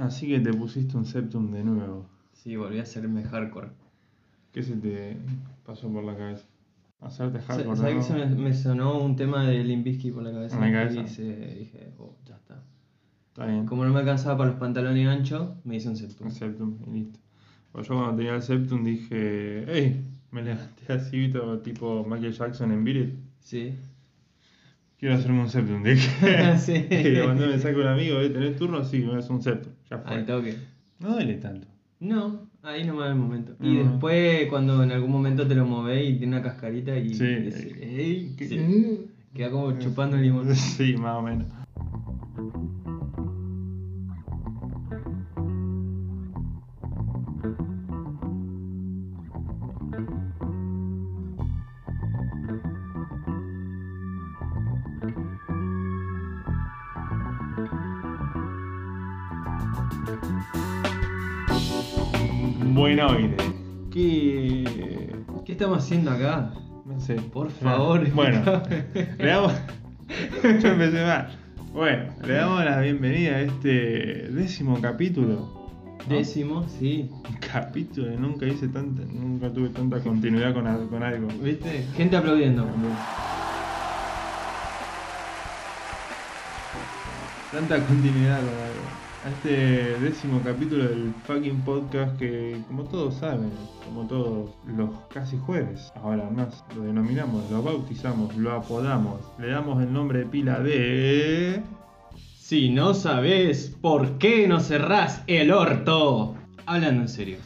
Así que te pusiste un septum de nuevo. Sí, volví a hacerme hardcore. ¿Qué se te pasó por la cabeza? Hacerte hardcore, ¿Sabes que se me, me sonó un tema de Limbisky por la cabeza? En la cabeza. Y se- dije, oh, ya está. Está bien. Como no me alcanzaba para los pantalones anchos, me hice un septum. Un septum y listo. Pues yo cuando tenía el septum dije, ¡Ey! Me levanté así, tipo Michael Jackson en Beat It. Sí. Quiero hacerme un septum, dije. Sí. Le mandé un mensaje a un amigo, ¿eh? ¿tenés turno? Sí, me haces un septum. Ya fue. Al toque. No duele tanto. No, ahí nomás el momento. Y después, cuando en algún momento te lo movés y tiene una cascarita y. Sí. y decís, "Ey", ¿Qué? sí, queda como chupando el limón. Sí, más o menos. Estamos haciendo acá? No sé. Por favor. Bueno, le damos. Yo empecé mal. Bueno, le damos la bienvenida a este décimo capítulo. ¿no? Décimo, sí. Capítulo, nunca hice tanta, nunca tuve tanta continuidad con, con algo. ¿Viste? Gente aplaudiendo. Tanta continuidad con algo. A este décimo capítulo del fucking podcast que, como todos saben, como todos los casi jueves, ahora más, lo denominamos, lo bautizamos, lo apodamos, le damos el nombre de pila de... Si no sabes por qué no cerrás el orto. Hablando en serio.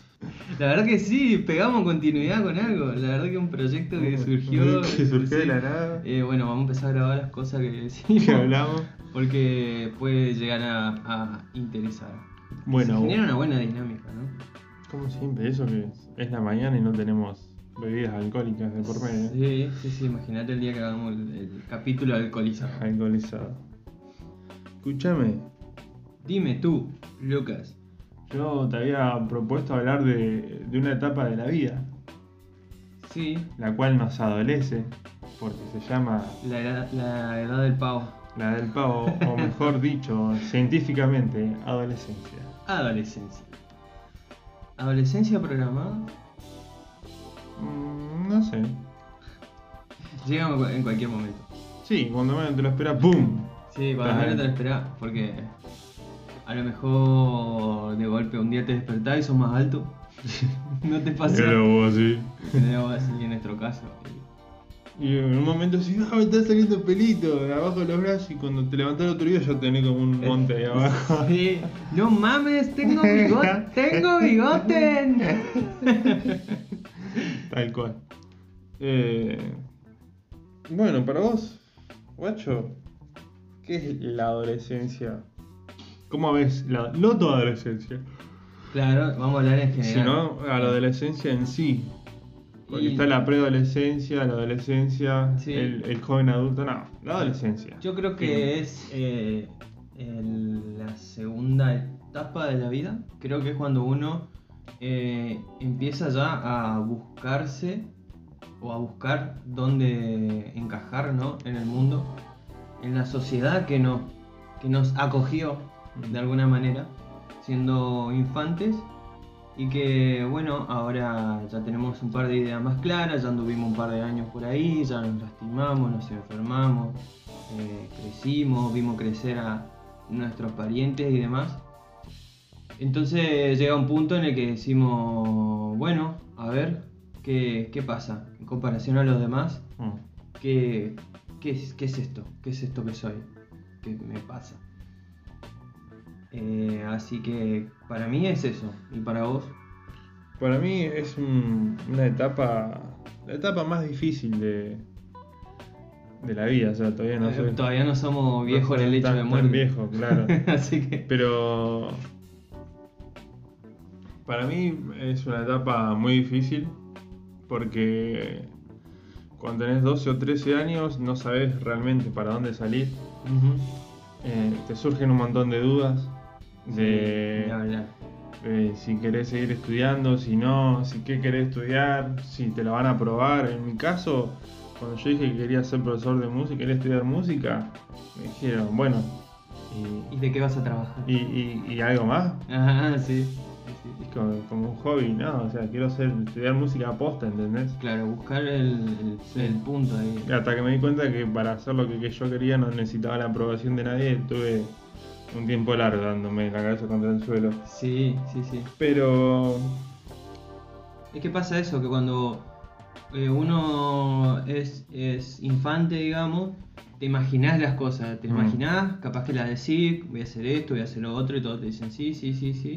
La verdad que sí, pegamos continuidad con algo. La verdad que un proyecto que surgió. Que surgió de la nada. Eh, bueno, vamos a empezar a grabar las cosas que decimos. que hablamos. Porque puede llegar a, a interesar. Bueno, Se genera una buena dinámica, ¿no? como siempre, eso que es la mañana y no tenemos bebidas alcohólicas de por medio. Sí, sí, sí. Imagínate el día que hagamos el, el capítulo alcoholizado. Alcoholizado. Escúchame, Dime tú, Lucas. yo te había propuesto hablar de, de una etapa de la vida, Sí, la cual nos adolece, porque se llama la edad, la edad del pavo. La del pavo, o mejor dicho, científicamente, adolescencia. Adolescencia. ¿Adolescencia programada? Mm, no sé. Llega en cu- en cualquier momento. Sí, cuando menos te lo esperas, ¡boom! Sí, cuando menos te lo esperás, porque a lo mejor de golpe un día te despertás y sos más alto. no te pasa. Era vos así. Así en nuestro caso. Y en un momento así, ah, me está saliendo pelito de abajo de los brazos y cuando te levantás el otro día ya tenés como un monte ahí abajo. Sí. No mames, tengo bigote. Tengo bigote. Tal cual. Eh, bueno, para vos, guacho, ¿qué es la adolescencia? ¿Cómo ves la, no tu adolescencia, Claro, vamos a hablar en general. sino a la adolescencia en sí? Porque está la preadolescencia, la adolescencia, Sí. el, el joven adulto, no, la adolescencia. Yo creo que es eh, el- la segunda etapa de la vida. Creo que es cuando uno eh, empieza ya a buscarse o a buscar dónde encajar ¿no? en el mundo, en la sociedad que, no, que nos acogió de alguna manera, siendo infantes. Y que bueno, ahora ya tenemos un par de ideas más claras, ya anduvimos un par de años por ahí, ya nos lastimamos, nos enfermamos, eh, crecimos, vimos crecer a nuestros parientes y demás. Entonces llega un punto en el que decimos, bueno, a ver, ¿qué, qué pasa? En comparación a los demás, Mm. ¿qué, qué, es, qué es esto? ¿Qué es esto que soy? ¿Qué me pasa? Eh, así que para mí es eso. ¿Y para vos? Para mí es un- una etapa, la etapa más difícil de, de la vida, o sea, todavía no Eh, soy... Todavía no somos viejos en el hecho tan- de tan muerte. viejo, claro. así que... Pero para mí es una etapa muy difícil porque cuando tenés 12 o 13 años no sabes realmente para dónde salir. Eh, te surgen un montón de dudas de, Ni hablar. de si querés seguir estudiando, si no, si qué querés estudiar, si te la van a aprobar. En mi caso, cuando yo dije que quería ser profesor de música, quería estudiar música, me dijeron, bueno, ¿Y de qué vas a trabajar? y, y, y algo más. Ajá, sí. sí, como, como un hobby, ¿no? O sea, quiero hacer, estudiar música aposta, ¿entendés? Claro, buscar el, el, punto ahí. Hasta que me di cuenta que para hacer lo que, que yo quería no necesitaba la aprobación de nadie, tuve un tiempo largo dándome la cabeza contra el suelo. Sí, sí, sí. Pero Es que pasa eso, que cuando eh, uno es, es infante, digamos, te imaginás las cosas, te Mm. imaginás, capaz que las decís, voy a hacer esto, voy a hacer lo otro, y todos te dicen sí, sí, sí, sí.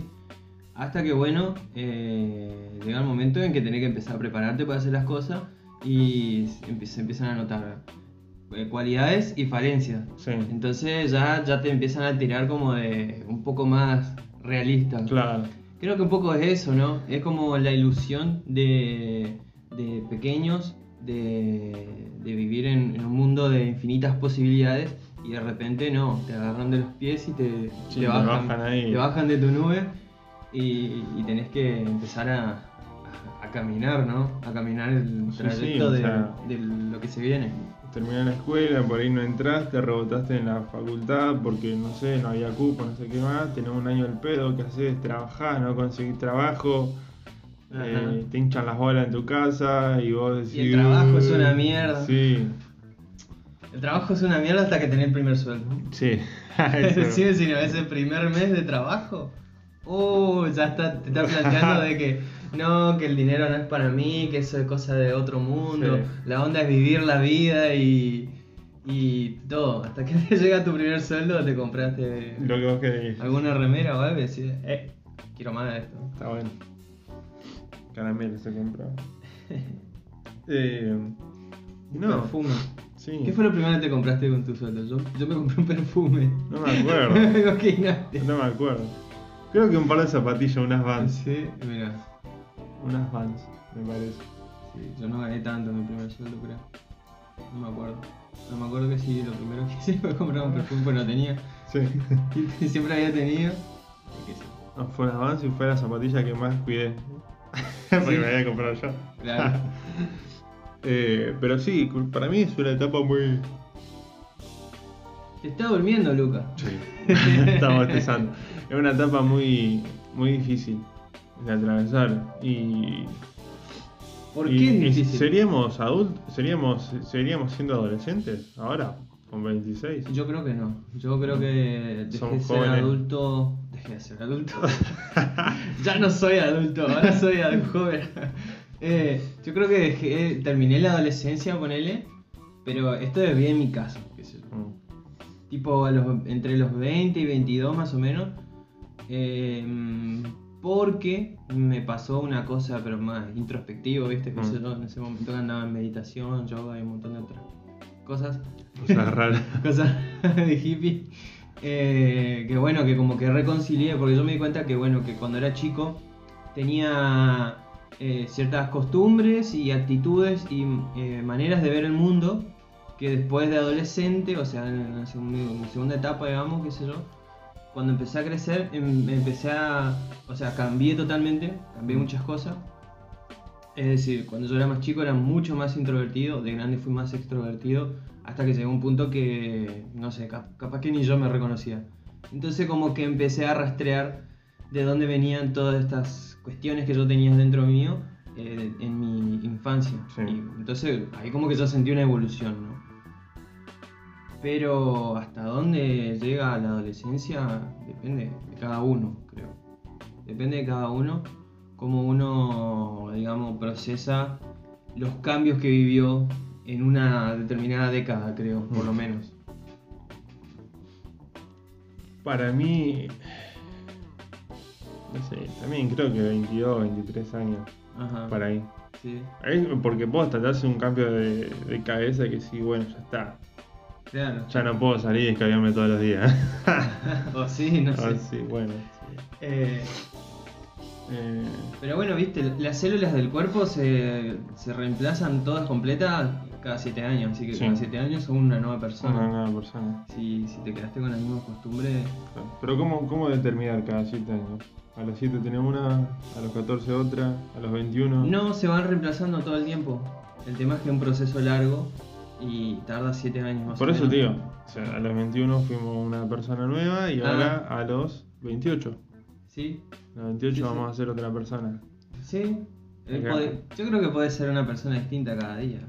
Hasta que, bueno, eh, llega el momento en que tenés que empezar a prepararte para hacer las cosas y se empie- se empiezan a notar cualidades y falencias. sí, Entonces ya, ya te empiezan a tirar como de un poco más realista. claro. Creo que un poco es eso, ¿no? Es como la ilusión de, de pequeños de, de vivir en, en un mundo de infinitas posibilidades y de repente no, te agarran de los pies y te, Sí, te te bajan, ahí. te bajan de tu nube y, y tenés que empezar a, a- a caminar, ¿no? A caminar el Sí, sí, trayecto o de, sea- de lo que se viene. Terminé la escuela, por ahí no entraste, rebotaste en la facultad porque no sé, no había cupo, no sé qué más, tenés un año el pedo, ¿qué haces? Trabajás, no conseguís trabajo, eh, te hinchan las bolas en tu casa y vos decís. Y el trabajo es una "Uh". mierda. Sí, El trabajo es una mierda hasta que tenés el primer sueldo. sí. Decir, si no es el primer mes de trabajo, uh, ya está, te está planteando de que no, que el dinero no es para mí, que eso es cosa de otro mundo, Sí. la onda es vivir la vida y, y todo. Hasta que te llega tu primer sueldo, te compraste Lo que vos querés. alguna remera o algo y decís, eh, quiero más de esto. Está bueno. Caramelo se compró. eh, no, Perfume. sí. ¿Qué fue lo primero que te compraste con tu sueldo? Yo, yo me compré un perfume. No me acuerdo. No me acuerdo. Creo que un par de zapatillas, unas vans. Sí, mira. Unas vans, me parece. Sí, yo no gané tanto en mi primer sueldo, creo. No me acuerdo. No me acuerdo que sí, lo primero que hice fue comprar un perfume, pero no tenía. Sí. Y siempre había tenido. Y que sí. No, fue unas vans y fue la zapatilla que más cuidé. Porque Sí. me había comprado yo. Claro. Eh, pero sí, para mí es una etapa muy. Te está durmiendo, Luca. Sí. Estamos bostezando. Es una etapa muy, muy difícil de atravesar. Y. ¿Por y- qué es y difícil? ¿Seríamos adultos? ¿Seríamos, ¿Seríamos siendo adolescentes ahora? Con 26. Yo creo que no. Yo creo que dejé de ser adulto. Dejé de ser adulto. ya no soy adulto, ahora soy joven. Eh, yo creo que dejé, terminé la adolescencia, ponele. Pero esto es bien mi caso. Mm. tipo a los- entre los 20 y 22 más o menos, eh, porque me pasó una cosa, pero más introspectivo, ¿viste? Que Mm. yo en ese momento andaba en meditación, yoga y un montón de otras cosas, Cosas raras. cosas de hippie. eh, que bueno, que como que reconcilié, porque yo me di cuenta que bueno, que cuando era chico tenía eh, ciertas costumbres y actitudes y eh, maneras de ver el mundo que después de adolescente, o sea, en la, segun- en la segunda etapa, digamos, qué sé yo, cuando empecé a crecer, em- empecé a, o sea, cambié totalmente, cambié muchas cosas. Es decir, cuando yo era más chico era mucho más introvertido, de grande fui más extrovertido, hasta que llegó un punto que, no sé, cap- capaz que ni yo me reconocía. Entonces como que empecé a rastrear de dónde venían todas estas cuestiones que yo tenía dentro mío eh, en mi infancia. Sí. Y entonces ahí como que yo sentí una evolución, ¿no? Pero hasta dónde llega la adolescencia depende de cada uno, creo. Depende de cada uno, cómo uno, digamos, procesa los cambios que vivió en una determinada década, creo, por lo menos. Para mí. No sé, también creo que 22, 23 años. Ajá. Para ahí. Sí. Porque vos te hace un cambio de, de cabeza que sí, bueno, ya está. Claro. Ya no puedo salir y escabiarme todos los días. o sí, no sé. Ah, sí, bueno. sí. Eh, Eh, pero bueno, viste, las células del cuerpo se, se reemplazan todas completas cada 7 años, así que Sí. cada 7 años son una nueva persona. una nueva persona. Si, si te quedaste con la misma costumbre, Pero ¿cómo, cómo determinar cada 7 años? A los 7 tenemos una, a los 14 otra, a los 21. no se van reemplazando todo el tiempo. El tema es que es un proceso largo y tarda 7 años más Por o eso, menos. tío, O sea, a los 21 fuimos una persona nueva y Ah. ahora a los 28. ¿Sí? A los 28 Sí, sí. vamos a ser otra persona. Sí. Eh, yo creo que puede ser una persona distinta cada día.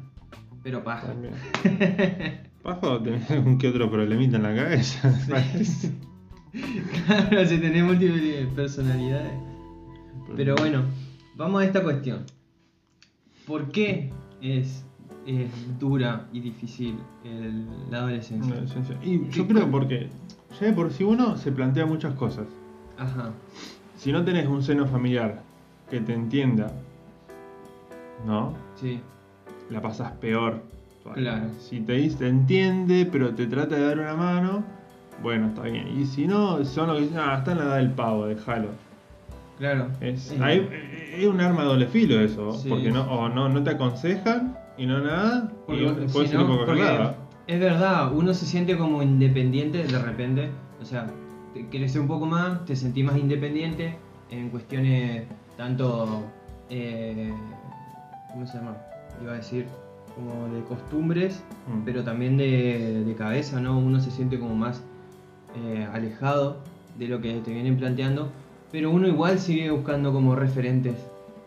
Pero paja. También. Pajo, tenés algún que otro problemita en la cabeza. claro, si tenés múltiples personalidades. Pero bueno, vamos a esta cuestión. ¿Por qué es, es dura y difícil el- la adolescencia? Y yo creo porque ya de por sí uno se plantea muchas cosas. Ajá. Si no tenés un seno familiar que te entienda, ¿no? Sí. La pasas peor. Claro. Si te dice, te entiende, pero te trata de dar una mano, bueno, está bien. Y si no, son lo que dicen, ah, está en la edad del pavo, déjalo. Claro. Es, Eh, hay- es un arma de doble filo eso, Sí. porque no, o no, no te aconsejan y no nada, porque- y si no. Es verdad, uno se siente como independiente de repente. O sea, te creces un poco más, te sentís más independiente en cuestiones tanto. eh, ¿Cómo se llama? Iba a decir, como de costumbres, Mm. pero también de, de cabeza, ¿no? Uno se siente como más eh, alejado de lo que te vienen planteando, pero uno igual sigue buscando como referentes.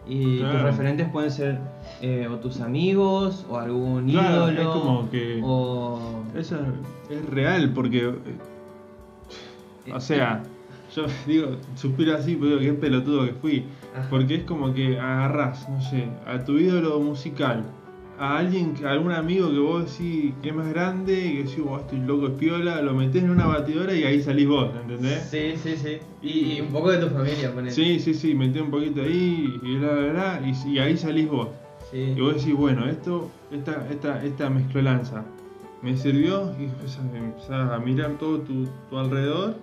Y tus referentes pueden ser eh, o tus amigos, o algún Claro, ídolo, es como que- o... Eso es real, porque. eh, O sea, yo digo, suspiro así, pero digo, qué pelotudo que fui. Ajá. Porque es como que agarras, no sé, a tu ídolo musical, a alguien, que- a algún amigo que vos decís que es más grande y que decís, vos estoy loco, es piola, lo metés en una batidora y ahí salís vos, ¿entendés? Sí, sí, sí. Y, y un poco de tu familia, ponele. Sí, sí, sí, metés un poquito ahí y bla, bla, y, y ahí salís vos. Sí. Y vos decís, bueno, esto, esta, esta, esta mezclolanza me sirvió y empezás, a mirar todo tu, tu alrededor.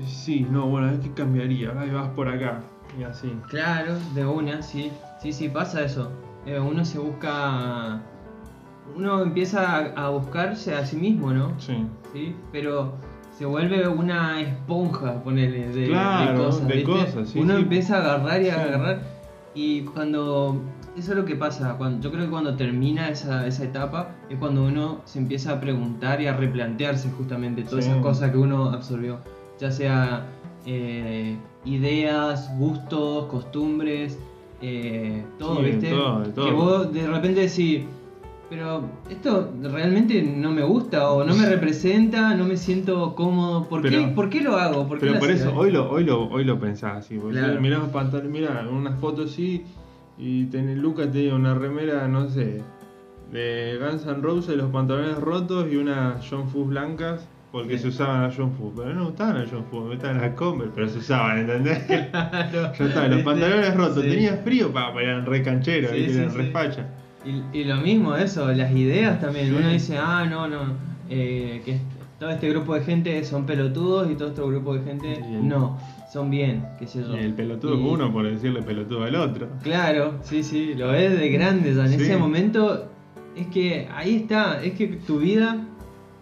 Y sí, no, bueno, ver qué cambiaría, ahí vas por acá y así. Claro, de una, sí. Sí, sí, pasa eso. Eh, uno se busca... Uno empieza a, a buscarse a sí mismo, ¿no? Sí. Sí, pero se vuelve una esponja, ponele, de, Claro, de cosas. de ¿viste? cosas, sí, Uno sí. empieza a agarrar y a agarrar. Y cuando. Eso es lo que pasa. Cuando, yo creo que cuando termina esa, esa etapa es cuando uno se empieza a preguntar y a replantearse justamente todas esas cosas que uno absorbió. Ya sea eh, ideas, gustos, costumbres, eh, todo, Sí, ¿viste? todo, todo. Que vos de repente decís, pero esto realmente no me gusta o no me representa, no me siento cómodo. ¿Por, qué, ¿por qué lo hago? ¿Por qué Pero por eso, hoy lo, hoy lo, hoy lo pensás así, Claro. mirás los pantalones, mirá, una foto así, y tenés, Lucas tenía una remera, no sé, de Guns N' Roses, los pantalones rotos y unas John Fu blancas, porque Sí. se usaban las John Fu, pero no me gustaban las John Fu, me las Converse, pero se usaban, ¿entendés? Claro. ya está, los pantalones rotos, Sí. tenías frío, para eran re cancheros, Sí, eran re facha. Y, y lo mismo, eso, las ideas también. Uno dice, ah, no, no, eh, que todo este grupo de gente son pelotudos y todo este grupo de gente Bien. no, son bien, qué sé yo. Y el pelotudo Y- uno por decirle pelotudo al otro. Claro, sí, sí, lo ves de grande ya. En ese momento es que ahí está, es que tu vida,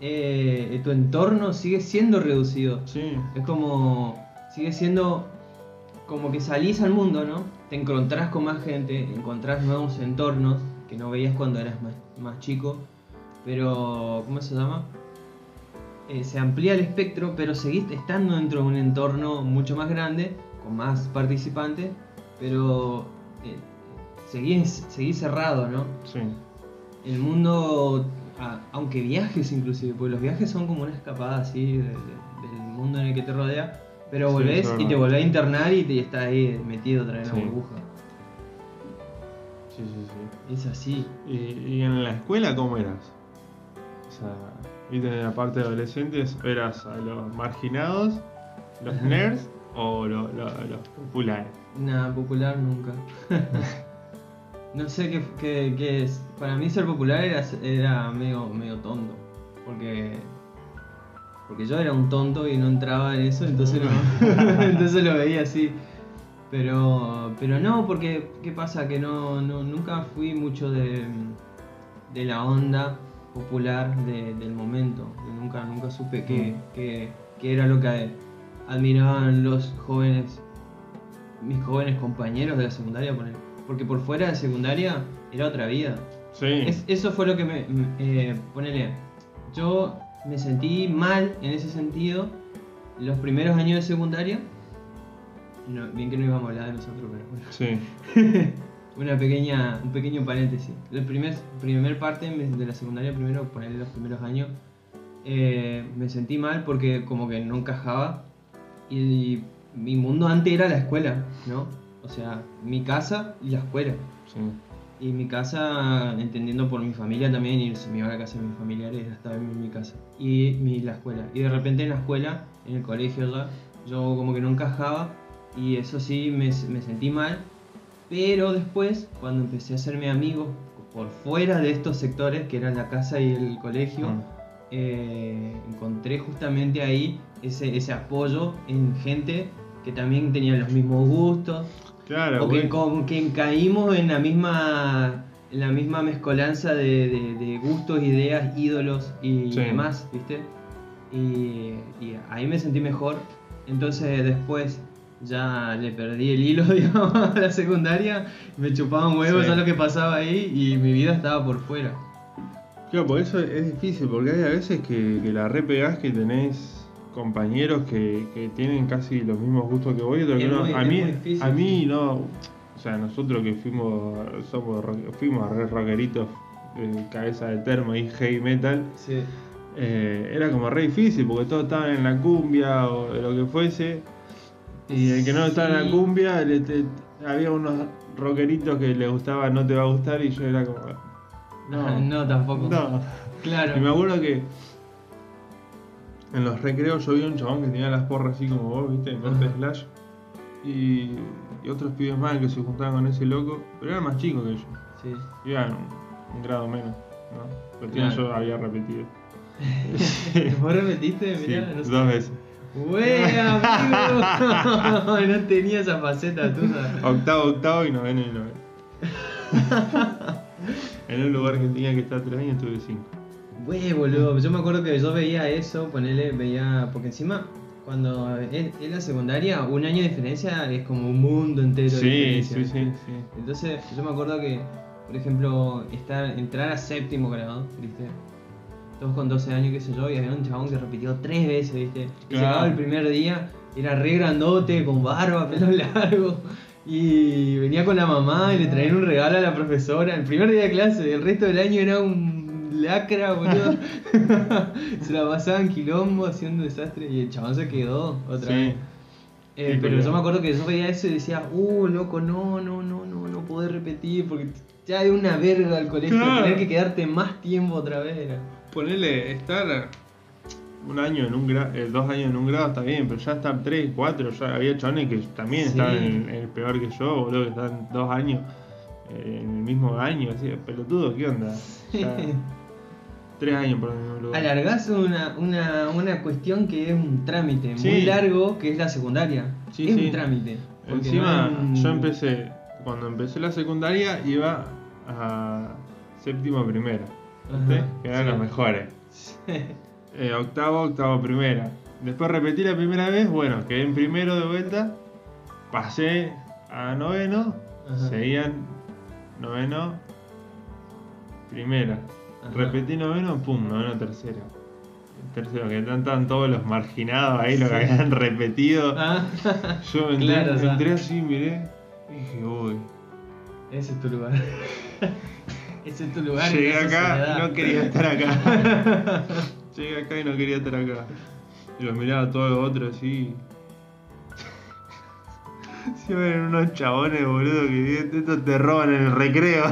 eh, tu entorno sigue siendo reducido. Sí, Es como, sigue siendo como que salís al mundo, ¿no? Te encontrás con más gente, encontrás nuevos entornos que no veías cuando eras más, más chico, pero, ¿cómo se llama? Eh, se amplía el espectro, pero seguís estando dentro de un entorno mucho más grande, con más participantes, pero eh, seguís, seguís cerrado, ¿no? sí. el mundo, a- aunque viajes inclusive, porque los viajes son como una escapada así de- de- del mundo en el que te rodea, pero volvés y te volvés a internar y te estás ahí metido otra vez en la burbuja. Sí, sí, sí. Es así. ¿Y, y en la escuela cómo eras? O sea, ¿viste en la parte de adolescentes eras a los marginados, los nerds o lo- lo- los populares? Nada, popular nunca. no sé qué, qué- qué es. Para mí ser popular era, era medio, medio tonto. Porque. Porque yo era un tonto y no entraba en eso, entonces, no- entonces lo veía así. Pero, pero no, porque ¿qué pasa? Que no, no nunca fui mucho de, de la onda popular de- del momento. Nunca, nunca supe qué, qué- qué era lo que admiraban los jóvenes, mis jóvenes compañeros de la secundaria. poner- Porque por fuera de secundaria era otra vida. Sí. Es- eso fue lo que me. me- eh, ponele. Yo me sentí mal en ese sentido los primeros años de secundaria. No, bien que no íbamos a hablar de nosotros, pero bueno. Sí. Una pequeña, un pequeño paréntesis. La primer, primer parte de la secundaria, primero ponerle los primeros años, eh, me sentí mal porque como que no encajaba y mi mundo antes era la escuela, ¿no? O sea, mi casa y la escuela. Sí. Y mi casa, entendiendo por mi familia también, y si me iba a la casa de mis familiares, estaba en mi casa. Y mi, la escuela. Y de repente en la escuela, en el colegio ya, yo como que no encajaba y eso sí me, me sentí mal. Pero después, cuando empecé a hacerme amigo por fuera de estos sectores, que eran la casa y el colegio, Mm. eh, encontré justamente ahí ese, ese apoyo en gente que también tenía los mismos gustos, Claro, o que, güey. con- que caímos en la misma en la misma mezcolanza de, de- de gustos, ideas, ídolos y Sí. demás, ¿viste? Y, y ahí me sentí mejor. Entonces después ya le perdí el hilo, digamos, a la secundaria. Me chupaban huevos Sí. a lo que pasaba ahí y mi vida estaba por fuera. Claro, por eso es difícil, porque hay a veces que, que la repegás que tenés compañeros que, que tienen casi los mismos gustos que vos y otros que no. muy- a mí, difícil, a mí no. O sea, nosotros que fuimos, somos fuimos re rockeritos, eh, cabeza de termo y heavy metal, Sí. eh, era como re difícil porque todos estaban en la cumbia o lo que fuese. Y el que no estaba en la cumbia, le- te- había unos rockeritos que le gustaba No te va a gustar y yo era como. No, no tampoco. no. Claro. Y me acuerdo que en los recreos yo vi un chabón que tenía las porras así como vos, viste, en corte slash. Y, y otros pibes más que se juntaban con ese loco, pero eran más chicos que yo. Sí. Iban un, un grado menos, ¿no? Pero Claro. yo había repetido. ¿Vos repetiste? Sí, Mirá, no sé. dos veces. ¡Güey, amigo! no tenía esa faceta tuya. Octavo, octavo y noveno y noveno. en un lugar que tenía que estar tres años tuve cinco. Güey, boludo. Yo me acuerdo que yo veía eso, ponele, veía. Porque encima, cuando es, es la secundaria, un año de diferencia es como un mundo entero de Sí, diferencia. sí, sí, sí. Entonces, yo me acuerdo que, por ejemplo, estar, entrar a séptimo grado, ¿viste? Todos con 12 años, qué sé yo, y había un chabón que repitió tres veces, ¿viste? Y Claro. llegaba el primer día, era re grandote, con barba, pelo largo, y venía con la mamá y le traían un regalo a la profesora. El primer día de clase, el resto del año era un lacra, boludo. se la pasaban quilombo haciendo desastre, y el chabón se quedó otra Sí. vez. Eh, Sí, pero yo me acuerdo que yo veía eso y decía, uh, loco, no, no, no, no, no podés repetir porque ya es una verga al colegio, Claro. tener que quedarte más tiempo otra vez era. Ponerle estar un año en un grado, dos años en un grado está bien, pero ya estar tres, cuatro, ya había chavales que también Sí. estaban en, en el peor que yo, boludo, que estaban dos años eh, en el mismo año, así, pelotudo, ¿qué onda? Ya, tres años. Alargás una, una, una cuestión que es un trámite muy largo, que es la secundaria. Sí, es sí. un trámite. Encima, no es un- yo empecé, cuando empecé la secundaria, iba a séptimo primero, que eran los mejores. Eh, octavo, octavo, primera. Después repetí la primera vez, bueno, quedé en primero de vuelta, pasé a noveno, Ajá. seguían noveno, primera. Ajá. Repetí noveno, pum, noveno, tercero. Tercero, que están, todos los marginados ahí, lo que habían repetido. Ah, Yo entré, Claro, o sea. entré así, miré, y dije, uy. ese es tu lugar. ese es tu lugar. Llegué acá y no quería estar acá. Llegué acá y no quería estar acá. Y los miraba a todos los otros así. Si ven unos chabones, boludo, que estos te roban en el recreo.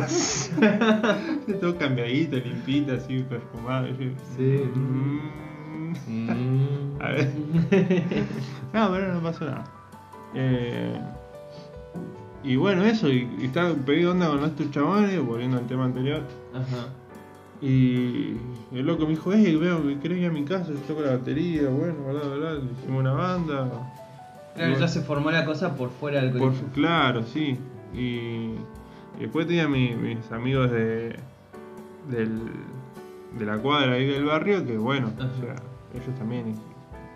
Todo cambiadito, limpito, así, perfumado. Sí. mm. Mm. A ver. No, pero no pasó nada. Eh, y bueno, eso, y, y estaba pegué onda con estos chabones, volviendo al tema anterior. Ajá. Y el loco me dijo, eh, veo que querés ir a mi casa, yo toco la batería, bueno, bla, bla, bla, hicimos una banda. Claro, Bueno. ya se formó la cosa por fuera del Por- colegio. claro, sí. Y, y después tenía mi- mis amigos de, del, de la cuadra ahí del barrio, que bueno, Ajá. o sea, ellos también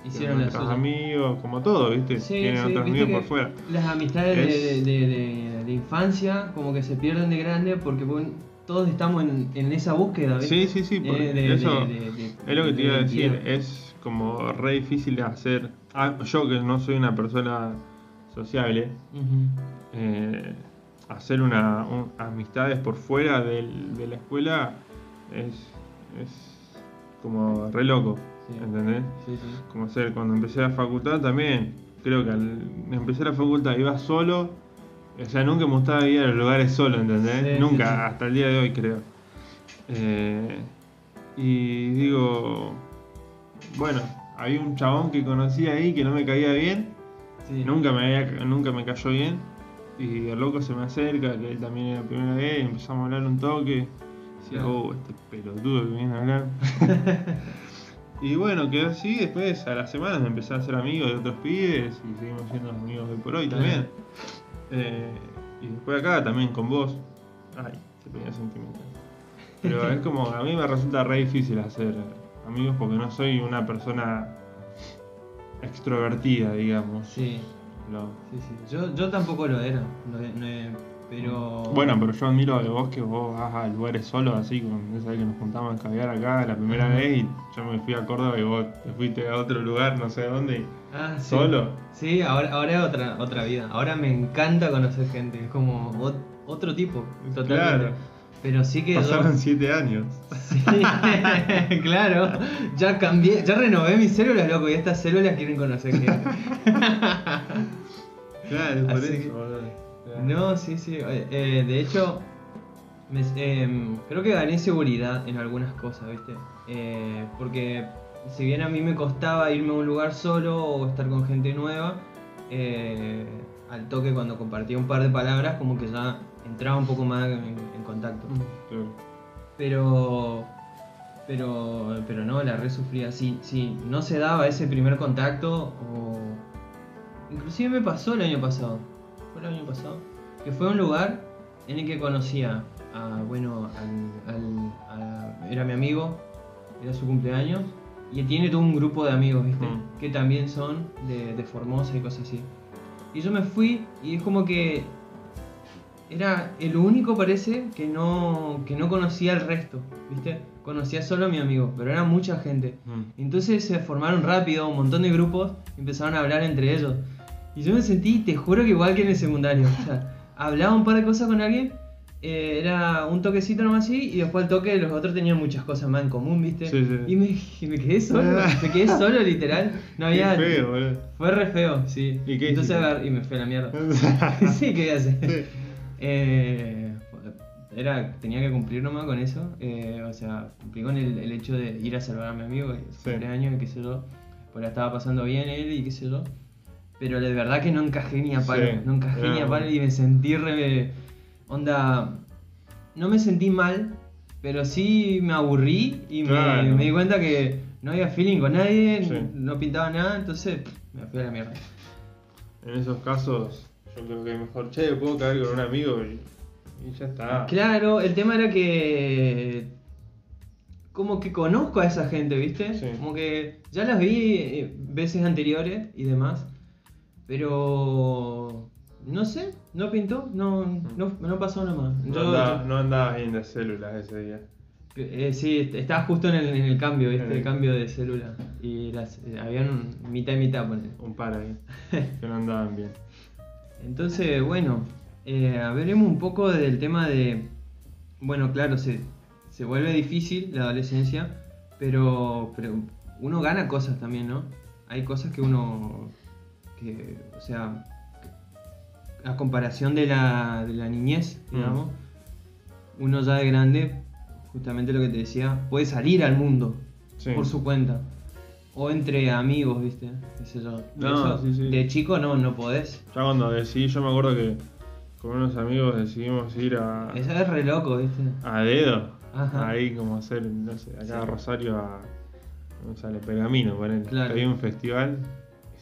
Hicieron otros amigos, como todo, ¿viste? Sí, tienen sí, otros amigos por fuera. Las amistades de, Es- de, de- de- de infancia como que se pierden de grande porque todos estamos en, en esa búsqueda, ¿viste? Sí, sí, sí, Eh, de- eso es lo que te iba a de decir, identidad. es como re difícil de hacer. Ah, yo que no soy una persona sociable, eh, hacer una un- amistades por fuera del- de la escuela es, es como re loco, Sí. ¿entendés? Sí, sí. Como hacer cuando empecé la facultad también, creo que al empezar la facultad iba solo, o sea, nunca me gustaba ir a los lugares solo, ¿entendés? Nunca, hasta el día de hoy creo. Eh, y digo, bueno, había un chabón que conocí ahí que no me caía bien, nunca me, había, nunca me cayó bien, y el loco se me acerca, que él también era la primera vez, y empezamos a hablar un toque, decía, Claro. oh, este pelotudo que viene a hablar. Y bueno, quedó así, después a las semanas me empecé a hacer amigos de otros pibes y seguimos siendo amigos hoy por hoy también. Eh, y después acá también con vos. Ay, se ponía sentimental. Pero es como, a mí me resulta re difícil hacer amigos porque no soy una persona extrovertida, digamos. Sí, No. sí, sí. Yo, yo tampoco lo era, no, no- pero... Bueno, pero yo admiro de vos que vos vas a lugares solos, así como esa vez que nos juntamos a caviar acá la primera vez y yo me fui a Córdoba y vos te fuiste a otro lugar, no sé dónde. y- Ah, sí. ¿Solo? Sí, ahora, ahora es otra, otra vida. Ahora me encanta conocer gente, es como ot- otro tipo, totalmente. Claro. Pero sí que. Pasaron siete años. Sí, claro. Ya cambié, ya renové mis células, loco, y estas células quieren conocer gente. Claro, es por Así eso, que- boludo. No, sí, sí. eh, de hecho, me- em, creo que gané seguridad en algunas cosas, ¿viste? Eh, porque si bien a mí me costaba irme a un lugar solo o estar con gente nueva, eh, al toque cuando compartía un par de palabras, como que ya entraba un poco más en, en contacto. Claro. Pero. Pero. Pero no, la re sufría. Si, si no se daba ese primer contacto, o. Inclusive me pasó el año pasado. Fue el año pasado. Que fue un lugar en el que conocía a. Bueno, al. al- a- era mi amigo. Era su cumpleaños. Y tiene todo un grupo de amigos, ¿viste? Mm. Que también son de, de Formosa y cosas así. Y yo me fui y es como que era el único parece que no que no conocía al resto, ¿viste? Conocía solo a mi amigo, pero era mucha gente. Mm. Entonces se formaron rápido un montón de grupos y empezaron a hablar entre ellos. Y yo me sentí, te juro que igual que en el secundario. O sea, hablaba un par de cosas con alguien, eh, era un toquecito nomás así, y después al toque los otros tenían muchas cosas más en común, ¿viste? Sí, sí. Y me, y me quedé solo, me quedé solo literal. No había. Qué feo, boludo. Fue re feo, sí. ¿Y qué Entonces agarré y me fui a la mierda. sí, ¿qué voy a hacer? Sí. Eh, era, tenía que cumplir nomás con eso. eh, o sea, cumplí con el, el hecho de ir a salvar a mi amigo, que Sí. cumpleaños y qué sé yo. Pues la estaba pasando bien él y qué sé yo. Pero de verdad que no encajé ni a palo. Sí. No encajé ni a palo y me sentí re. Onda. No me sentí mal, pero sí me aburrí y me- Claro. me, di cuenta que no había feeling con nadie, Sí. no pintaba nada, entonces me fui a la mierda. En esos casos, yo creo que mejor, che, puedo caer con un amigo y, y ya está. Claro, el tema era que. Como que conozco a esa gente, ¿viste? Sí. Como que ya las vi eh, veces anteriores y demás. Pero. No sé, no pintó, no, no, no pasó nada más. No, andaba, no andabas bien de células ese día. eh, sí, est- estaba justo en el, en el cambio, ¿viste? En El el- cambio de célula. Y las, eh, habían mitad y mitad, ponele. Un par ahí. que no andaban bien. Entonces, bueno, eh, veremos un poco del tema de. Bueno, claro, se, se vuelve difícil la adolescencia, pero, pero uno gana cosas también, ¿no? Hay cosas que uno. Que, o sea, a comparación de la, de la niñez, Mm. digamos, uno ya de grande, justamente lo que te decía, puede salir al mundo Sí. por su cuenta. O entre amigos, ¿viste? Yo. No, Eso, sí, sí. De chico no, no podés. Ya cuando decidí, yo me acuerdo que con unos amigos decidimos ir a, Eso es re loco, ¿viste? a dedo. Ajá. Ahí como hacer, no sé, acá a. Rosario a. No sale, Pergamino, ponele. Claro. Había un festival.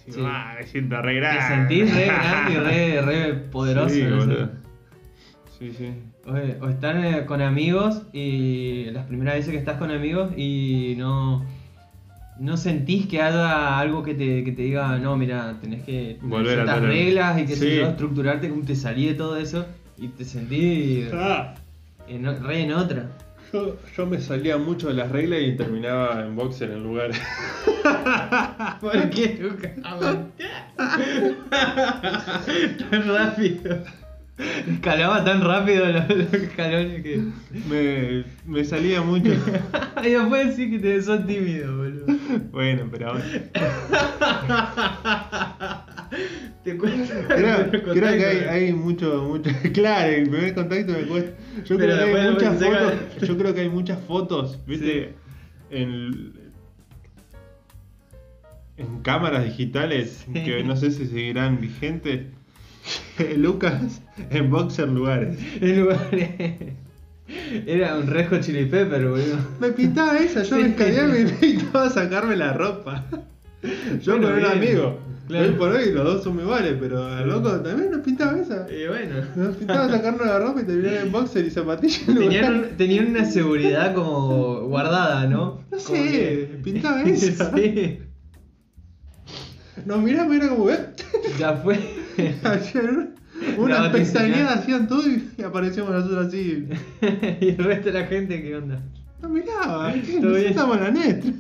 Sí. ah, me siento re Te grande. sentís re grande y re, re poderoso. Sí, no sé. boludo. Sí, sí. O, o estar eh, con amigos y las primeras veces que estás con amigos y no, no sentís que haya algo que te, que te diga, no, mira, tenés que Volver a ciertas tener- reglas y que Sí. yo, estructurarte, como te salí de todo eso y te sentís Ah. en, o- re en otra. Yo, yo me salía mucho de las reglas y terminaba en boxer en lugares. ¿Por qué, Lucas? tan rápido. Escalaba tan rápido los, los escalones que. Me, me salía mucho. Y después decir que te sos tímido, boludo. Bueno, pero ahora. Te cuesta. Creo, creo que hay, hay mucho, mucho. Claro, el primer contacto me cuesta. Yo Pero creo que hay muchas fotos. Yo creo que hay muchas fotos, ¿viste? En, en cámaras digitales Sí. que no sé si seguirán vigentes. Lucas en boxer lugares. En lugar de- Era un rejo chili pepper, boludo. Me pintaba esa, yo Sí. me escaneaba y necesitaba sacarme la ropa. Yo Bueno, con un amigo. Claro. Hoy por hoy los dos son iguales, pero al loco también nos pintaba esa. Y bueno. Nos pintaba sacarnos la ropa y terminar en boxer y zapatillas. en Tenían, un- tenían una seguridad como guardada, ¿no? No sé, que- pintaba esa. sí. Nos miramos y era como, ¿eh? Ya fue. La unas batiseñal. pestañeadas, hacían todo y aparecíamos nosotros así. y el resto de la gente, ¿qué onda? No miraba, estamos la net.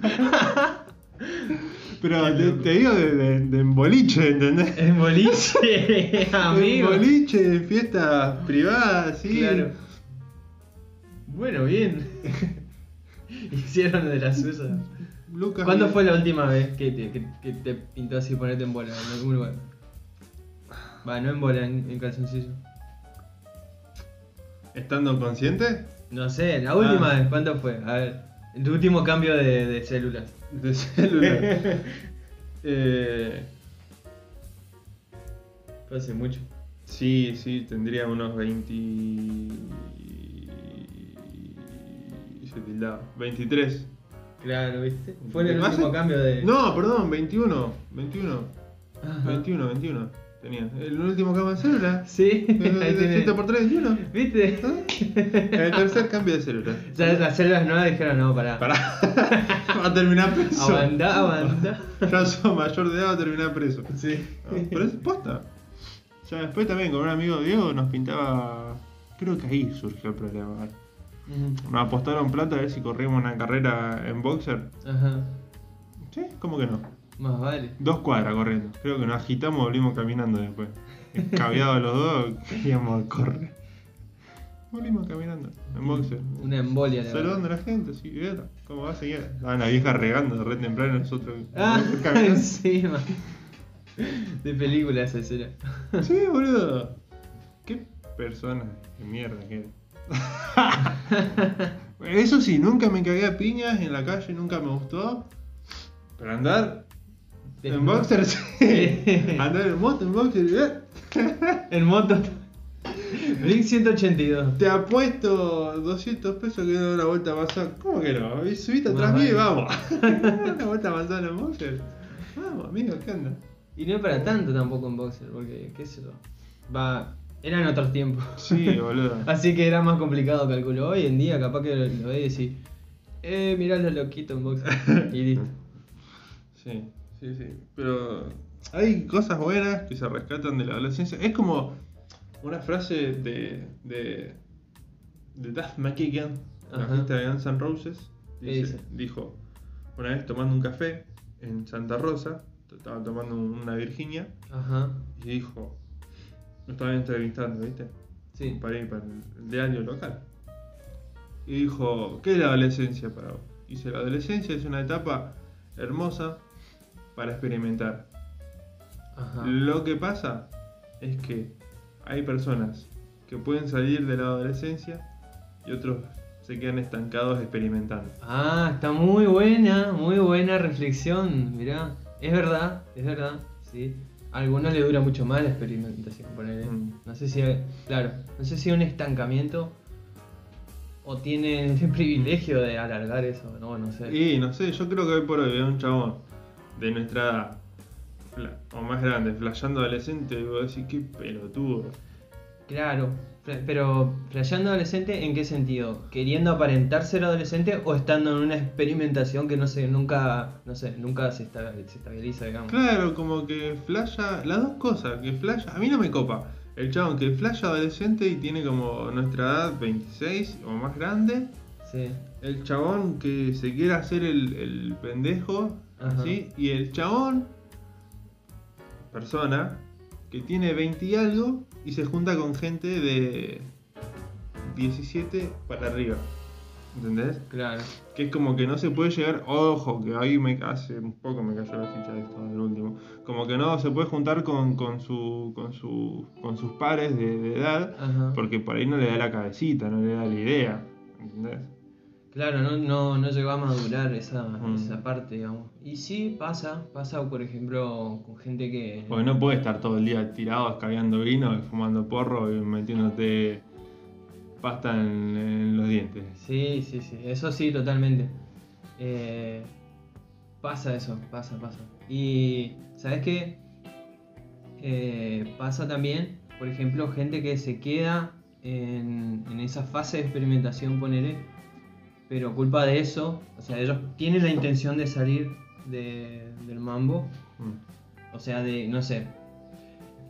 Pero te, digo de, de, de en boliche, ¿entendés? En boliche, En amigo. boliche, en fiestas privadas, sí. Claro. Bueno, bien. Hicieron de las suyas. Lucas ¿Cuándo fue la última vez que te, que, que te pintó así ponerte en bola en algún lugar? Va, no en bola, en, en calzoncillo. ¿Estando consciente? No sé, la última Ah. vez, ¿cuándo fue? A ver, tu último cambio de, de células. De celular. eh, Fue hace mucho. sí, sí, tendría unos 20. Se tildaba. 23. Claro, ¿viste? Fue el último cambio de. No, perdón, 21. 21. Ajá. 21, 21. Tenía. El último cambio de célula. Sí, tiene. 7 por 3, 21. ¿Viste? El tercer cambio de célula. Ya las células nuevas dijeron, no, pará. Pará. Va a terminar preso. Aguantá, aguantá. Ya sos mayor de edad, va a terminar preso. Sí. No, pero es posta. Ya después también con un amigo Diego nos pintaba. Creo que ahí surgió el problema. Nos apostaron plata a ver si corríamos una carrera en boxer. Ajá. Sí, ¿cómo que no? Más vale. Dos cuadras corriendo. Creo que nos agitamos y volvimos caminando después. Escabeados los dos, queríamos correr. Volvimos caminando en boxer. Una embolia, la Saludando a la gente, sí. ¿Cómo va a seguir? Estaban la vieja regando de re temprano nosotros. Ah, encima. De película esa escena. Sí, boludo. Qué persona de mierda que. Eso sí, nunca me cagué a piñas en la calle, nunca me gustó. Pero andar en boxer, sí. andar en moto, en boxer. En moto. Blink 182. Te apuesto 200 pesos que da una vuelta más a... ¿Cómo que no? Y Subite atrás mío y vamos. una vuelta más en boxer. Vamos, amigo, ¿qué anda? Y no es para tanto tampoco en boxer, porque, qué sé yo. Va. Eran otros tiempos. Sí, boludo. Así que era más complicado, calculo. Hoy en día, capaz que lo, lo ves y decís, eh, mirá los loquitos en boxer. Y listo. Sí, sí, sí. Pero hay cosas buenas que se rescatan de la adolescencia. Es como una frase de, de, de Duff McKagan, Ajá. bajista de Guns N' Roses. ¿Qué Dice, dice? Dijo, una vez tomando un café en Santa Rosa, estaba tomando una Virginia, Ajá. y dijo, lo estaban entrevistando, ¿viste? Sí. Para ir para el diario local. Y dijo, ¿qué es la adolescencia para vos? Dice, la adolescencia es una etapa hermosa para experimentar. Ajá. Lo que pasa es que hay personas que pueden salir de la adolescencia y otros se quedan estancados experimentando. Ah, está muy buena, muy buena reflexión. Mirá, es verdad, es verdad, sí. A algunos le dura mucho más la experimentación, ponele. Mm. No sé si, claro, no sé si un estancamiento o tienen el privilegio de alargar eso, no, no sé. Y no sé, yo creo que hoy por hoy veo un chabón de nuestra edad o más grande, flasheando adolescente, y vos decís, qué pelotudo. Claro, pero flasheando adolescente, ¿en qué sentido? ¿Queriendo aparentar ser adolescente o estando en una experimentación que no sé, nunca, no sé, nunca se, esta- se estabiliza, digamos? Claro, como que flasha, las dos cosas, que flasha, a mí no me copa El chabón que flash adolescente y tiene como nuestra edad, 26 o más grande. Sí. El chabón que se quiere hacer el, el pendejo, Ajá. Y el chabón, persona, que tiene 20 y algo y se junta con gente de 17 para arriba. ¿Entendés? Claro. Que es como que no se puede llegar, ojo, que ahí me hace un poco me cayó la ficha de esto del último. Como que no se puede juntar con, con su, con su, con sus pares de, de edad, Ajá. porque por ahí no le da la cabecita, no le da la idea. ¿Entendés? Claro, no, no, no llegó a madurar esa, Mm. esa parte, digamos. Y sí, pasa, pasa por ejemplo con gente que... Porque no puede estar todo el día tirado, escabeando vino fumando porro y metiéndote pasta en, en los dientes. Sí, sí, sí, eso sí, totalmente. Eh, pasa eso, pasa, pasa. Y, ¿sabes qué? Eh, pasa también, por ejemplo, gente que se queda en, en esa fase de experimentación, ponele, pero culpa de eso, o sea, ellos tienen la intención de salir de- del mambo, Mm. o sea, de, no sé,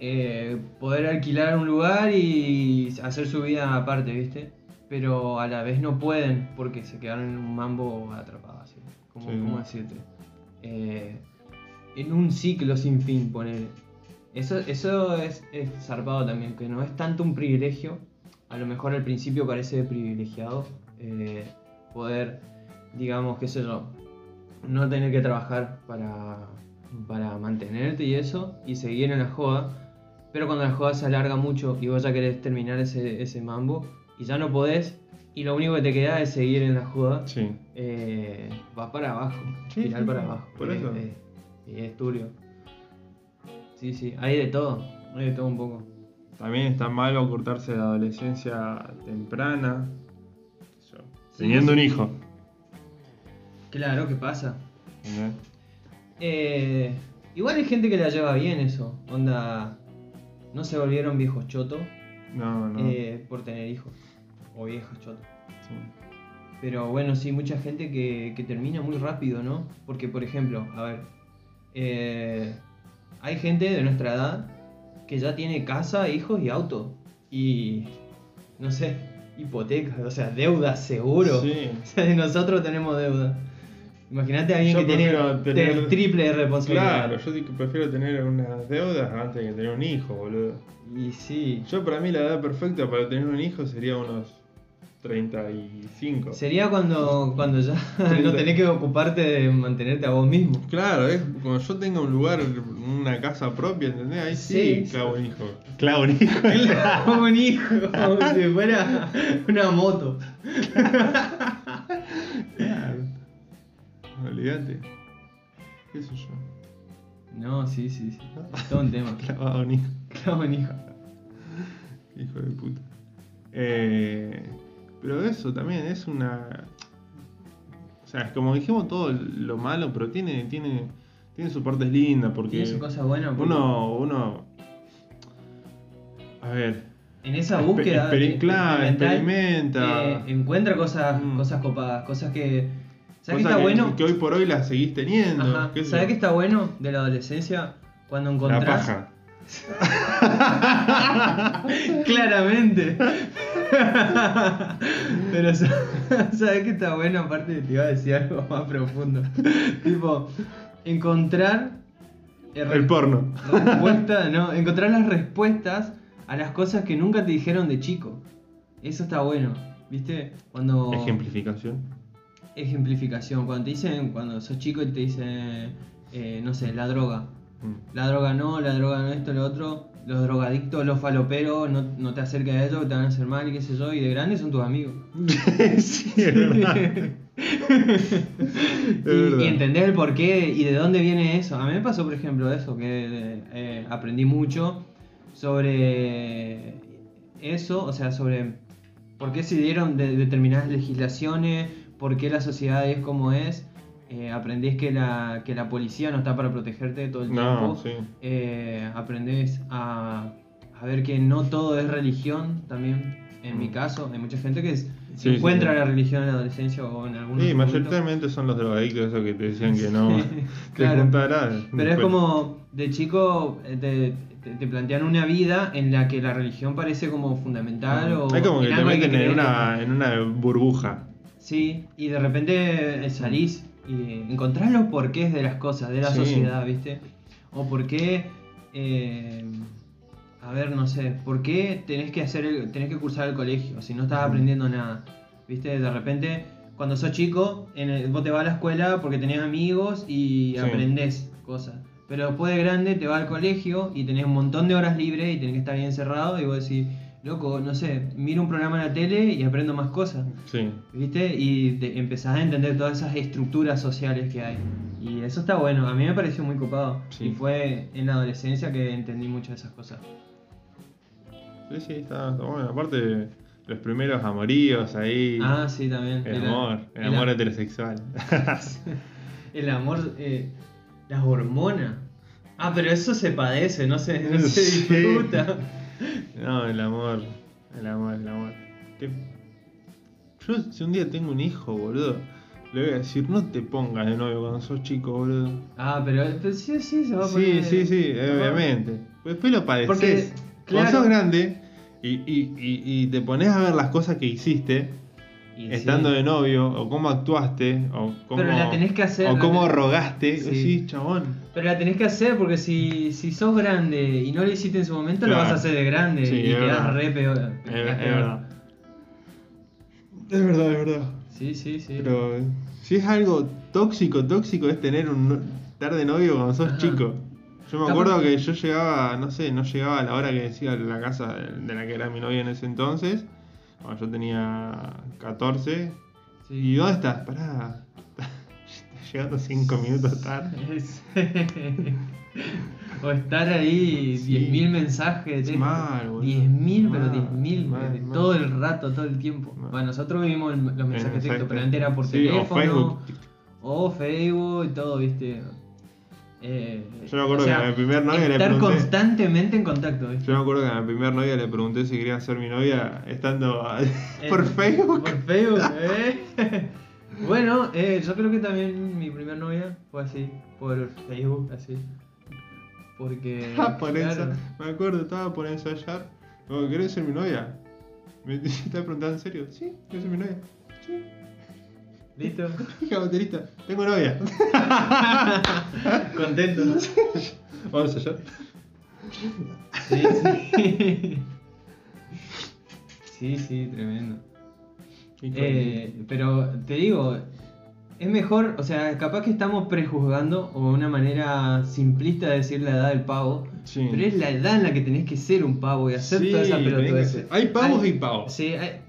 eh, poder alquilar un lugar y hacer su vida aparte, ¿viste? Pero a la vez no pueden porque se quedaron en un mambo atrapado, así. ¿Cómo, Sí. cómo decirte? Eh, en un ciclo sin fin, poner. Eso, eso es, es zarpado también, que no es tanto un privilegio. A lo mejor al principio parece privilegiado eh, poder, digamos, qué sé yo, no tener que trabajar para, para mantenerte y eso, y seguir en la joda. Pero cuando la joda se alarga mucho y vos ya querés terminar ese, ese mambo y ya no podés, y lo único que te queda es seguir en la joda, Sí. eh, vas para abajo, Sí, tirar sí, para abajo. por y, eso. es- y es turbio. Sí, sí, hay de todo, hay de todo un poco. También está mal ocultarse de la adolescencia temprana. Teniendo un hijo. Claro, ¿qué pasa? Eh, igual hay gente que la lleva bien eso, onda, no se volvieron viejos chotos No, no. eh, por tener hijos, o viejas chotos. sí. Pero bueno, sí, mucha gente que, que termina muy rápido, ¿no? Porque, por ejemplo, a ver, eh, hay gente de nuestra edad que ya tiene casa, hijos y auto. Y, no sé, hipotecas, o sea, deuda seguro. Sí. O sea, nosotros tenemos deuda. Imagínate a alguien Yo que tiene tener- triple de responsabilidad. Claro, yo sí que prefiero tener unas deudas antes que tener un hijo, boludo. Y sí. Yo para mí la edad perfecta para tener un hijo sería unos 35. Sería cuando, cuando ya no tenés que ocuparte de mantenerte a vos mismo. Claro, es cuando yo tenga un lugar, una casa propia, ¿entendés? Ahí sí, Sí. clavo un hijo. Clavo un hijo. Como un hijo, como si fuera una moto. claro. Olvídate. ¿Qué sé yo? No, sí, sí, sí. Es todo un tema. Clavado un hijo. Claro, un hijo. Hijo de puta. Eh, pero eso también es una. O sea, es como dijimos todo lo malo, pero tiene, tiene, tiene su parte linda porque Tiene su cosa buena. porque uno, uno. A ver. en esa búsqueda. de- claro, experimenta. eh, encuentra cosas, Mm. cosas copadas, cosas que. ¿Sabes qué está bueno? Que hoy por hoy las seguís teniendo. ¿Sabes qué está bueno de la adolescencia? Cuando La encontrás. paja. Claramente. Pero sa- ¿sabes qué está bueno? Aparte te iba a decir algo más profundo. tipo, encontrar El porno. respuesta, no, encontrar las respuestas a las cosas que nunca te dijeron de chico. Eso está bueno. ¿Viste? Cuando Ejemplificación. ejemplificación, cuando te dicen, cuando sos chico y te dicen eh, no sé, la droga. Mm. La droga no, la droga no, esto, lo otro. Los drogadictos, los faloperos, no, no te acerques a ellos, te van a hacer mal y qué sé yo. Y de grandes son tus amigos. sí, es verdad. y, y entendés el porqué y de dónde viene eso. A mí me pasó, por ejemplo, eso, que eh, aprendí mucho sobre eso, o sea, sobre por qué se dieron de- determinadas legislaciones, por qué la sociedad es como es. Eh, aprendés que la, que la policía no está para protegerte todo el No, tiempo. sí. Eh, aprendés a, a ver que no todo es religión también. En mi Mm. caso, hay mucha gente que es- Sí, encuentra sí. la religión en la adolescencia o en algún Sí, momento. mayoritariamente son los drogadictos esos que te decían que no te claro. juntarás. Pero es como de chico eh, te, te, te plantean una vida en la que la religión parece como fundamental o es como que en te meten en creer. una, en una burbuja. Sí, y de repente eh, salís y encontrás los porqués de las cosas, de la Sí. sociedad, ¿viste? O por qué, eh, a ver, no sé, por qué tenés que hacer el- tenés que cursar el colegio si no estás aprendiendo nada, ¿viste? De repente, cuando sos chico, en el- vos te vas a la escuela porque tenés amigos y Sí. aprendés cosas. Pero después de grande te vas al colegio y tenés un montón de horas libres y tenés que estar ahí encerrado y vos decís, loco, no sé, miro un programa en la tele y aprendo más cosas. Sí. ¿Viste? Y te- empezás a entender todas esas estructuras sociales que hay. Y eso está bueno, a mí me pareció muy copado. Sí. Y fue en la adolescencia que entendí muchas de esas cosas. Sí, sí, está, está bueno. Aparte, los primeros amoríos ahí. Ah, sí, también. el El- amor, el, el amor heterosexual. El amor, eh, las hormonas. Ah, pero eso se padece, no se, no se disfruta. No, el amor, el amor, el amor. Que- Yo, si un día tengo un hijo, boludo, le voy a decir, no te pongas de novio cuando sos chico, boludo. Ah, pero, pero sí, sí, se va a Sí, poner. sí, sí, se va- obviamente. Pues después lo padeces. Porque, Cuando claro. sos grande y, y, y, y te pones a ver las cosas que hiciste Y sí. estando de novio, o cómo actuaste, o cómo, Pero la tenés que hacer, o cómo tenés- rogaste, Sí. sí, chabón. Pero la tenés que hacer porque si, si sos grande y no lo hiciste en su momento, lo vas a hacer de grande Sí, y quedás re peor. Es, verdad. Es verdad, es verdad. Sí, sí, sí. Pero si es algo tóxico, tóxico es tener un estar de novio cuando sos Ajá. chico. Yo me acuerdo que yo llegaba, no sé, no llegaba a la hora que decía la casa de de la que era mi novia en ese entonces. Cuando yo tenía 14. Sí. ¿Y dónde estás? Pará. Estás llegando 5 minutos tarde. O estar ahí Sí. 10.000 mensajes. de- Mal, boludo. 10.000, pero Mal, 10.000 mal, eh, mal. todo el rato, todo el tiempo. Mal. Bueno, nosotros vivimos los mensajes de texto, pero antes era por Sí, teléfono. O Facebook. O Facebook y todo, viste. Eh, Yo me acuerdo que a mi primer novia le Estar pregunté- constantemente en contacto, ¿viste? Yo me acuerdo que a mi primer novia le pregunté si quería ser mi novia estando Eh, por Facebook. Por Facebook, ¿eh? bueno, eh, yo creo que también mi primer novia fue así, por Facebook, así. Porque. Ah, por claro, eso, me acuerdo, estaba por ensayar. Digo, ¿Querés ser mi novia? Me estaba preguntando en serio. Sí, quiero ser mi novia. Sí. ¿Listo? Hija baterista, tengo novia. Contento. Vamos a ensayar. Sí, sí. Sí, sí, tremendo. Eh, pero te digo, es mejor, o sea, capaz que estamos prejuzgando o una manera simplista de decir la edad del pavo, Sí. pero es la edad en la que tenés que ser un pavo y hacer Sí, toda esa pelotudez. Hay pavos y pavos. Sí, hay...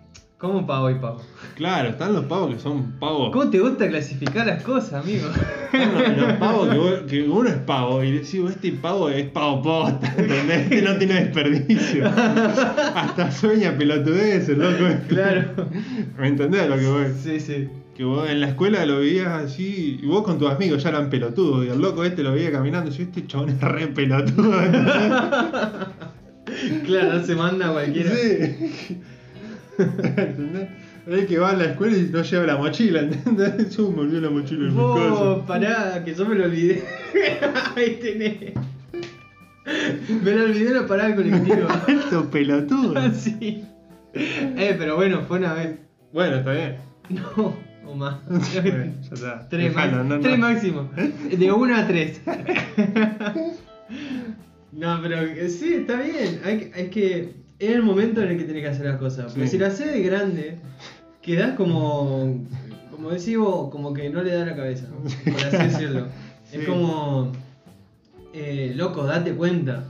¿cómo pavo y pavo? Claro, están los pavos que son pavos. ¿Cómo te gusta clasificar las cosas, amigo? Los, los pavos que, vos- que uno es pavo y decís, este pavo es pavo posta, ¿entendés? Este no tiene desperdicio. Hasta sueña pelotudeces, loco. claro. ¿Me entendés lo que voy? Sí, sí. Que vos en la escuela lo veías así, y vos con tus amigos ya eran pelotudos, y el loco este lo veía caminando, y yo, este chabón es re pelotudo, ¿entendés? Claro, se manda a cualquiera. Sí. ¿Entendés? Es que va a la escuela y no lleva la mochila, ¿entendés? Yo me olvidé la mochila en mi casa. pará, que yo me lo olvidé. Ahí tenés. Me lo olvidé la parada del colectivo. Alto pelotudo. sí. Eh, pero bueno, fue una vez. Bueno, está bien. No, o más. Ya está. Tres, Dejalo, ma- no, no. tres máximo. De 1 a 3. no, pero eh, sí, está bien. Hay, hay que. Es el momento en el que tenés que hacer las cosas. Porque Sí. si lo haces de grande, quedás como. Como decís vos, como que no le da la cabeza. Por así decirlo. Es como. eh, loco, date cuenta.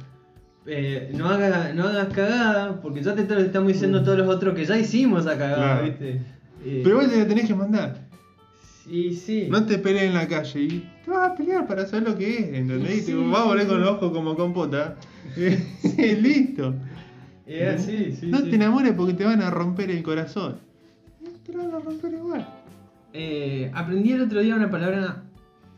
Eh, no, hagas, no hagas cagada, porque ya te te lo estamos diciendo todos los otros que ya hicimos esa cagada, Claro. ¿viste? Eh, Pero vos te la tenés que mandar. Sí, sí. No te pelees en la calle y te vas a pelear para saber lo que es, ¿entendés? Y Sí, te vas a volver con los ojos como compota. Listo. Sí. no sí. te enamores porque te van a romper el corazón. Te lo van a romper igual. Eh, aprendí el otro día una palabra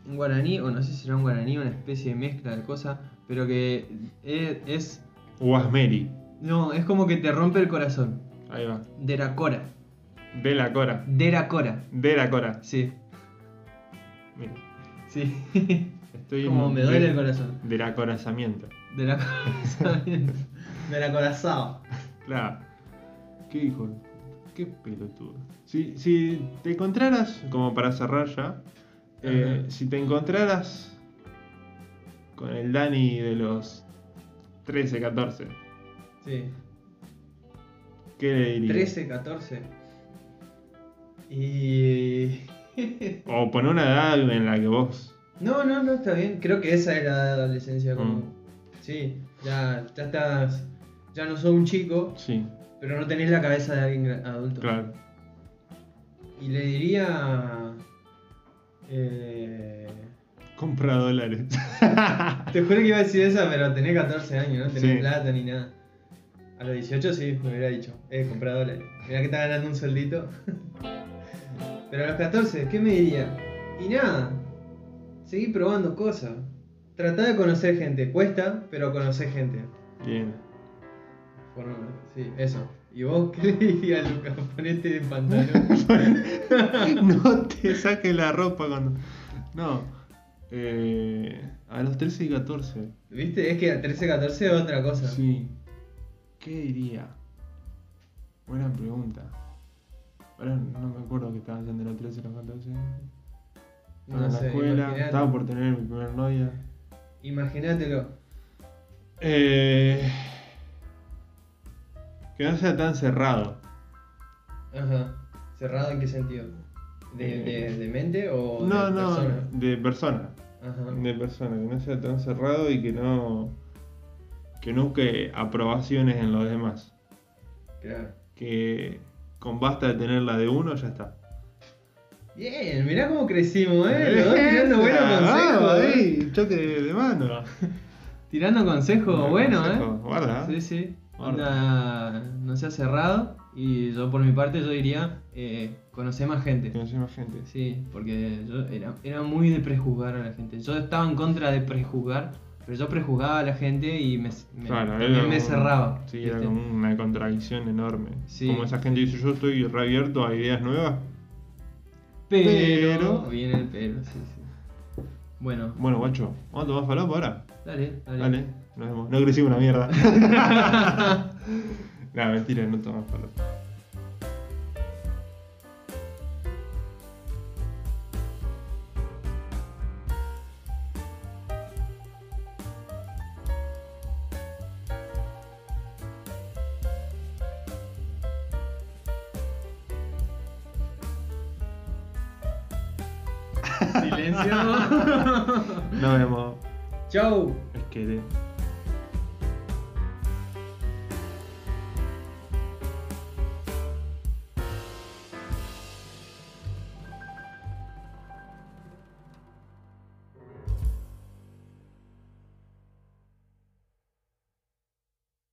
en guaraní, o no sé si será un guaraní, una especie de mezcla de cosas, pero que es, es- Guasmeri. No, es como que te rompe el corazón. Ahí va. Deracora. De la cora. Deracora. De la cora. Sí, Mira. sí. Estoy como me duele de- el corazón. Del acorazamiento. De la corazón. De la corazón. Claro. ¿Qué hijo? de- Qué pelotudo. Si, si te encontraras, como para cerrar ya, eh, si te encontraras con el Dani de los 13, 14, Sí. ¿qué le dirías? 13, 14. Y. O poner una edad en la que vos. No, no, no, está bien. Creo que esa era la adolescencia como. Mm. Sí, ya, ya estás. Ya no sos un chico, Sí, pero no tenés la cabeza de alguien adulto. claro. Y le diría. Eh, Compra dólares. te juro que iba a decir esa, pero tenés 14 años, no tenés Sí. plata ni nada. A los 18 sí, me hubiera dicho, eh, compra dólares. Mirá que está ganando un sueldito. pero a los 14, ¿qué me diría? Y nada, seguí probando cosas. Tratá de conocer gente, cuesta, pero conocer gente. Bien. Por- sí, eso. ¿Y vos qué le dirías, Lucas? Ponete en pantalón. no te saques la ropa cuando. No. Eh, a los 13 y 14. ¿Viste? Es que a 13, 14 es otra cosa. Sí. ¿Qué diría? Buena pregunta. Ahora no me acuerdo que estaba haciendo los 13 y los 14. Estaba No en la sé, escuela, imaginate- estaba por tener mi primer novia. Imagínatelo. Eh, que no sea tan cerrado. Ajá. ¿Cerrado en qué sentido? ¿De, de, de mente o no, de no, persona? de persona. Ajá. De persona, que no sea tan cerrado y que no. que no busque aprobaciones en los demás. Claro. Que con basta de tener la de uno ya está. Bien, mirá cómo crecimos, eh. Los dos tirando buenos consejos. eh. ahí, choque de, de mano. Tirando consejos buenos, Consejo, eh. Guarda. Sí, sí. Onda, no sea cerrado. Y yo por mi parte yo diría, eh, conocer más gente. Conocí más gente. Sí, porque yo era, era muy de prejuzgar a la gente. Yo estaba en contra de prejuzgar, pero yo prejuzgaba a la gente y me, me, Claro, era cerraba. Sí, era ¿viste? como una contradicción enorme. Sí. Como esa gente dice, yo estoy reabierto a ideas nuevas. Pero, Pero- Viene el pero, sí, sí. Bueno, Bueno, guacho, ¿vamos a tomar falopa ahora? dale, dale. Dale, nos vemos. No crecimos una mierda. no, mentira, no tomamos falopa. Silencio. Nos vemos. Chau. Es que...